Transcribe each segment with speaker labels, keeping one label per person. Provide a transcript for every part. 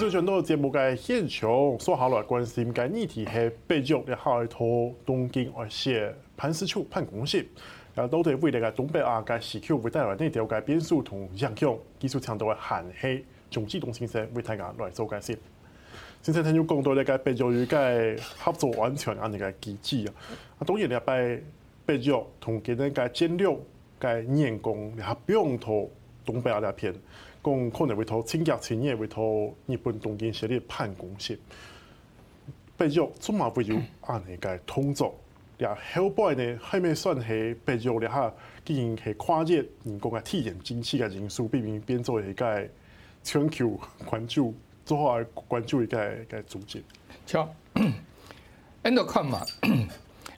Speaker 1: 继续转到节目嘅现场，说好了关心嘅议题系北约嘅下一套东京奥运判死囚判公刑，然后都对未来嘅东北亚嘅时区会带来哪条嘅变数同影响，技术强度嘅限系中机动先生为大家来做解释。先生听咗讲到呢个北约与嘅合作安全啊，呢个机制啊，啊当然你拜北约同佢哋嘅战略嘅员工，你系不用投东北亚呢片。讲可能会投清洁青年，会投日本东京设立判公刑，北约总嘛会有安尼个动作。呀，后背呢还没算是北约了哈，竟然系跨越人工嘅体验经济嘅因素，避免变做一个全球关注，做好关注一个个组织。
Speaker 2: 瞧，end of come 嘛，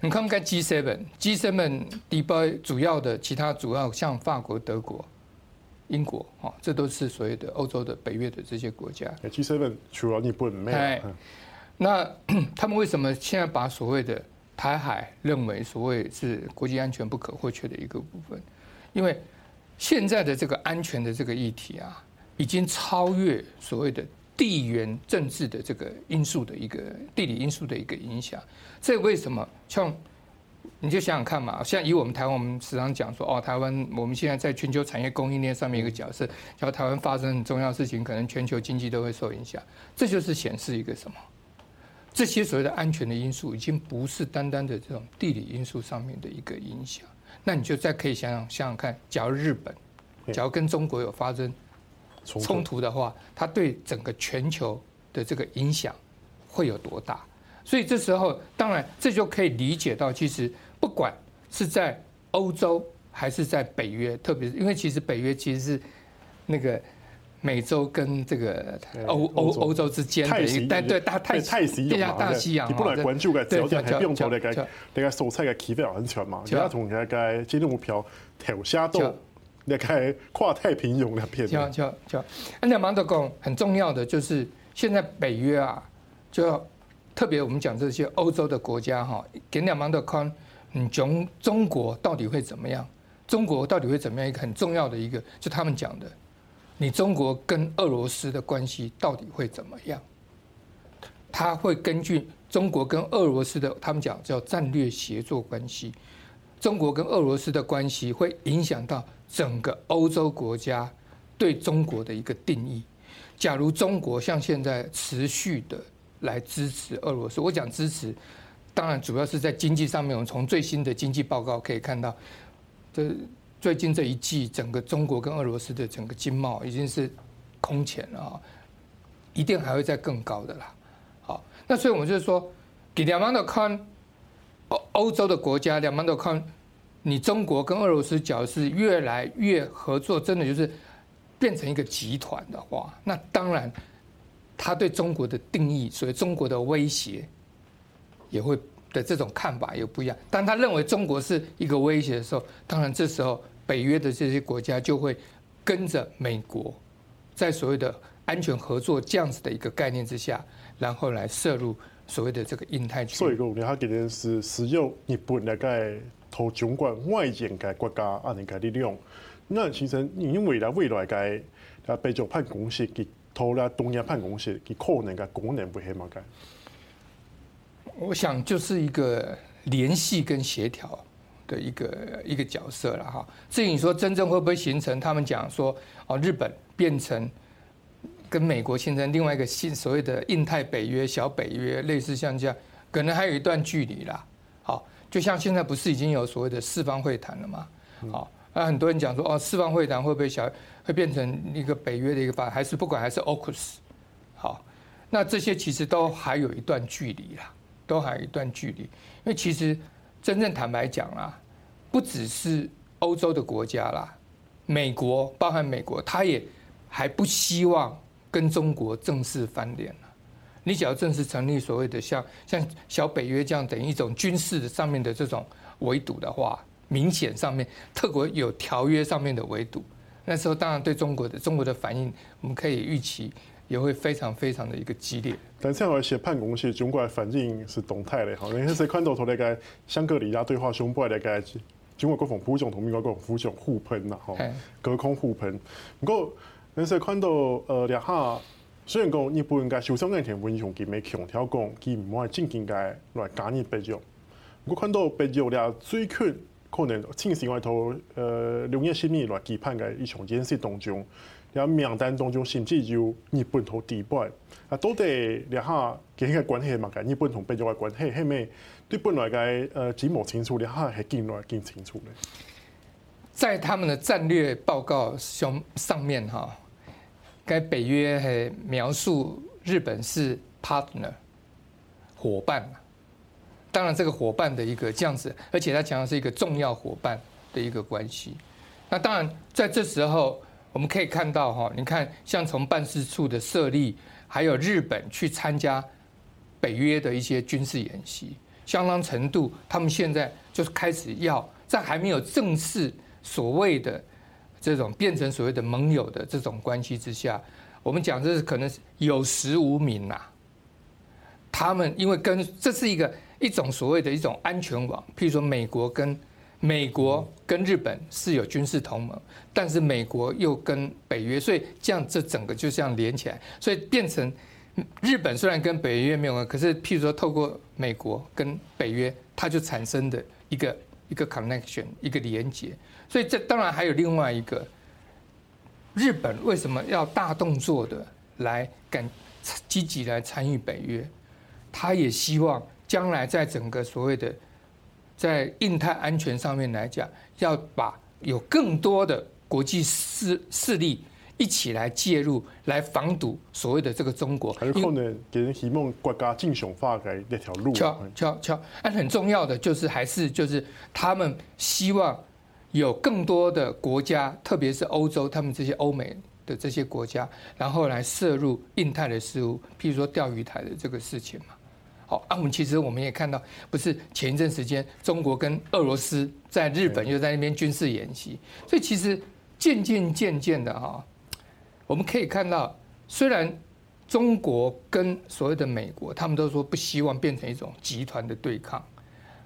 Speaker 2: 你看个 G seven，G seven 底部主要的其他主要像法国、德国。英国，哈，这都是所谓的欧洲的北约的这些国家。
Speaker 1: G7 除了日本没有。
Speaker 2: 那 他们为什么现在把所谓的台海认为所谓是国际安全不可或缺的一个部分？因为现在的这个安全的这个议题啊，已经超越所谓的地缘政治的这个因素的一个地理因素的一个影响。这为什么像？你就想想看嘛，像以我们台湾，我们时常讲说，哦，台湾我们现在在全球产业供应链上面一个角色，假如台湾发生很重要的事情，可能全球经济都会受影响。这就是显示一个什么？这些所谓的安全的因素，已经不是单单的这种地理因素上面的一个影响。那你就再可以想想想想看，假如日本，假如跟中国有发生冲突的话，它对整个全球的这个影响会有多大？所以这时候，当然这就可以理解到，其实不管是在欧洲还是在北约，特别是因为其实北约其实是那个美洲跟这个欧欧欧洲之间的一个对大太太西洋大西洋，
Speaker 1: 你不来关注个焦点，还不用投那个那个蔬菜的气氛安全嘛？你要从那个金融目标投下到那个跨太平洋那边。
Speaker 2: 就就就，那两芒德讲很重要的就是现在北约啊，就要。特别我们讲这些欧洲的国家哈，给两方的看，你中中国到底会怎么样？中国到底会怎么样？一个很重要的一个，就他们讲的，你中国跟俄罗斯的关系到底会怎么样？他会根据中国跟俄罗斯的，他们讲叫战略协作关系，中国跟俄罗斯的关系会影响到整个欧洲国家对中国的一个定义。假如中国像现在持续的。来支持俄罗斯，我讲支持，当然主要是在经济上面。我们从最新的经济报告可以看到，这最近这一季，整个中国跟俄罗斯的整个经贸已经是空前了啊，一定还会再更高的啦。好，那所以我们就是说，给两方的看，欧欧洲的国家两方的看，你中国跟俄罗斯假如是越来越合作，真的就是变成一个集团的话，那当然。他对中国的定义，所以中国的威胁也会的这种看法也不一样。当他认为中国是一个威胁的时候，当然这时候北约的这些国家就会跟着美国，在所谓的安全合作这样子的一个概念之下，然后来涉入所谓的这个印太区。
Speaker 1: 所以讲，他今天是使用日本来个投中国外延个国家啊，那个力量。那其实你未来未来该啊，北约判公刑给。投了东亚判公司，佢可能个功能会系乜嘅？
Speaker 2: 我想就是一个联系跟协调的一个一个角色了哈。至于你说真正会不会形成，他们讲说哦，日本变成跟美国形成另外一个新所谓的印太北约、小北约，类似像这样，可能还有一段距离啦。好，就像现在不是已经有所谓的四方会谈了吗？好。啊，很多人讲说，哦，四方会谈会不会小，会变成一个北约的一个法，还是不管还是 AUKUS，好，那这些其实都还有一段距离啦，都还有一段距离。因为其实真正坦白讲啦，不只是欧洲的国家啦，美国包含美国，他也还不希望跟中国正式翻脸了。你只要正式成立所谓的像像小北约这样等于一种军事的上面的这种围堵的话。明显上面，特国有条约上面的围堵，那时候当然对中国的中国的反应，我们可以预期也会非常非常的一个激烈。
Speaker 1: 但这样来写判公是中国的反应是动态的哈，你看谁看到头那个香格里拉对话胸部那个中国国防部长同美国国防部长互喷呐哈，隔空互喷。不过，那谁看到呃两下虽然讲日本该首相岸田文雄佢没强调讲佢唔会正经该来加入北约。我看到北约咧最近可能进行一套呃两页新闻来期盼嘅一场演习当中，然后名单当中甚至有日本同迪拜啊，到底两下佢嘅关系嘛？日本同北约嘅关系系咪对本来嘅呃几冇清楚，两下系更来更清楚咧？
Speaker 2: 在他们的战略报告上上面哈。该北约还描述日本是 partner 伙伴，当然这个伙伴的一个这样子，而且他讲的是一个重要伙伴的一个关系。那当然在这时候，我们可以看到哈，你看像从办事处的设立，还有日本去参加北约的一些军事演习，相当程度，他们现在就是开始要在还没有正式所谓的。这种变成所谓的盟友的这种关系之下，我们讲这是可能有实无名呐。他们因为跟这是一个一种所谓的一种安全网，譬如说美国跟美国跟日本是有军事同盟，但是美国又跟北约，所以这样这整个就这样连起来，所以变成日本虽然跟北约没有关，可是譬如说透过美国跟北约，它就产生的一个一个 connection 一个连接。所以这当然还有另外一个，日本为什么要大动作的来敢积极来参与北约？他也希望将来在整个所谓的在印太安全上面来讲，要把有更多的国际势势力一起来介入，来防堵所谓的这个中国。
Speaker 1: 还是可能给人希望国家正常化的那条路。
Speaker 2: 敲敲敲，但很重要的就是还是就是他们希望。有更多的国家，特别是欧洲，他们这些欧美的这些国家，然后来涉入印太的事务，譬如说钓鱼台的这个事情嘛。好，啊，我们其实我们也看到，不是前一阵时间，中国跟俄罗斯在日本又在那边军事演习，所以其实渐渐渐渐的哈，我们可以看到，虽然中国跟所谓的美国，他们都说不希望变成一种集团的对抗，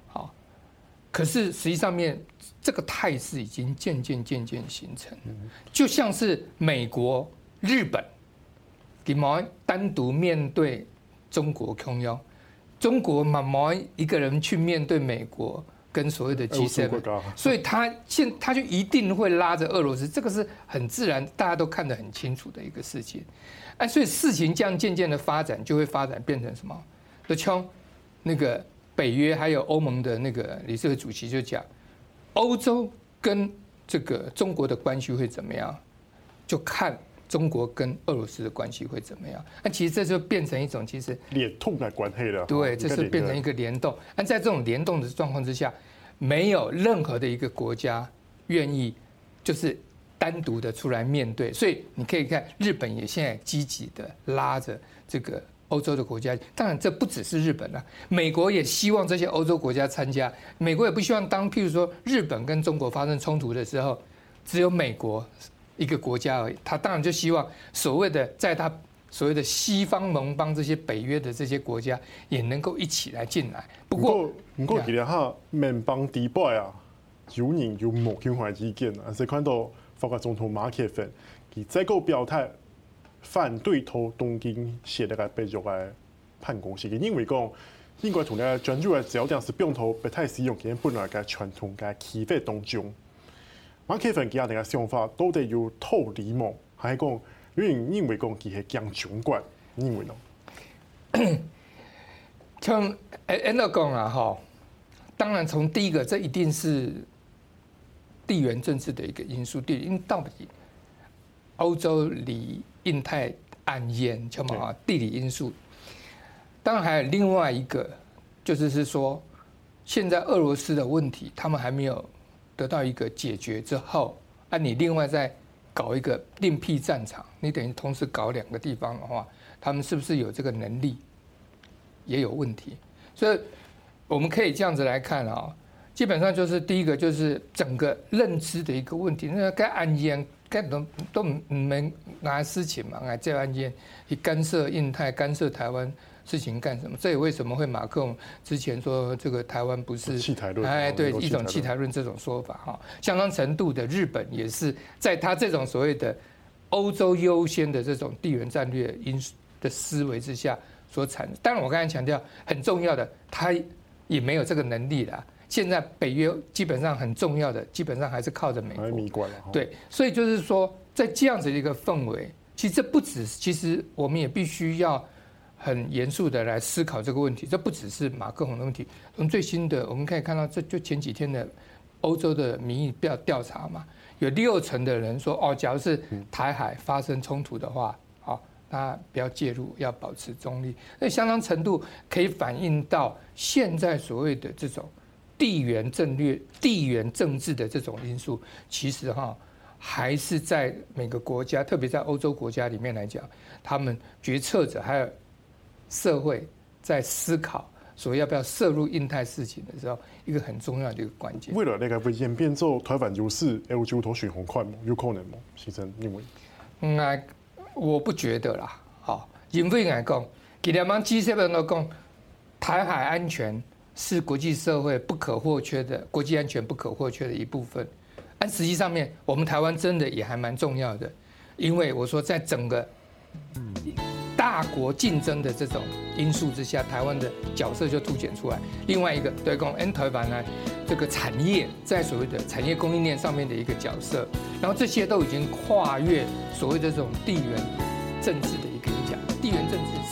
Speaker 2: 好，可是实际上面。这个态势已经渐渐渐渐形成，就像是美国、日本，你毛单独面对中国控腰，中国毛毛一个人去面对美国跟所谓的 G7，所以他现他就一定会拉着俄罗斯，这个是很自然，大家都看得很清楚的一个事情。哎，所以事情这样渐渐的发展，就会发展变成什么？的枪，那个北约还有欧盟的那个理事会主席就讲。欧洲跟这个中国的关系会怎么样？就看中国跟俄罗斯的关系会怎么样。那其实这就变成一种其实
Speaker 1: 联动的关系了。
Speaker 2: 对，这是变成一个联动。那在这种联动的状况之下，没有任何的一个国家愿意就是单独的出来面对。所以你可以看，日本也现在积极的拉着这个。欧洲的国家，当然这不只是日本了，美国也希望这些欧洲国家参加。美国也不希望当譬如说日本跟中国发生冲突的时候，只有美国一个国家而已。他当然就希望所谓的在他所谓的西方盟邦这些北约的这些国家也能够一起来进来。不过，
Speaker 1: 不过，其实哈，盟邦迪拜啊，有人有某种怀意见啊，是看到法国总统马克宏佢再个表态。反对投东京写那个北约的判公司，因为讲英国从那专注的焦点是不用投不太使用，佢本来嘅传统嘅企业当中，马克宏其他人嘅想法都得有透理嘛，还是讲有人认为讲佢系强中国，认为咯？
Speaker 2: 像诶安乐讲啊，哈，当然从第一个，这一定是地缘政治的一个因素，地因为到底欧洲离。印太安延，叫嘛地理因素。当然还有另外一个，就是是说，现在俄罗斯的问题，他们还没有得到一个解决之后，啊，你另外再搞一个另辟战场，你等于同时搞两个地方的话，他们是不是有这个能力，也有问题。所以我们可以这样子来看啊，基本上就是第一个就是整个认知的一个问题，那该安延。干都都没拿事情嘛，来这案件去干涉印太、干涉台湾事情干什么？这也为什么会马克龙之前说这个台湾不是
Speaker 1: 弃台论？
Speaker 2: 哎，对，一种弃台论这种说法哈，相当程度的日本也是在他这种所谓的欧洲优先的这种地缘战略因素的思维之下所产。当然，我刚才强调很重要的，他也没有这个能力了。现在北约基本上很重要的，基本上还是靠着美国。对，所以就是说，在这样子的一个氛围，其实这不止，其实我们也必须要很严肃的来思考这个问题。这不只是马克宏的问题。从最新的我们可以看到，这就前几天的欧洲的民意调调查嘛，有六成的人说，哦，假如是台海发生冲突的话，好，那不要介入，要保持中立。那相当程度可以反映到现在所谓的这种。地缘战略、地缘政治的这种因素，其实哈还是在每个国家，特别在欧洲国家里面来讲，他们决策者还有社会在思考说要不要涉入印太事情的时候，一个很重要的一个关键。
Speaker 1: 为了那个会演变做台湾优势，欧洲头选红快吗？有可能吗？先生，认为？
Speaker 2: 嗯，我不觉得啦。好，因为来讲，其他帮 G7 都讲台海安全。是国际社会不可或缺的，国际安全不可或缺的一部分。但实际上面，我们台湾真的也还蛮重要的，因为我说在整个大国竞争的这种因素之下，台湾的角色就凸显出来。另外一个，对公 N 台版呢，这个产业在所谓的产业供应链上面的一个角色，然后这些都已经跨越所谓的这种地缘政治的一个影响，地缘政治。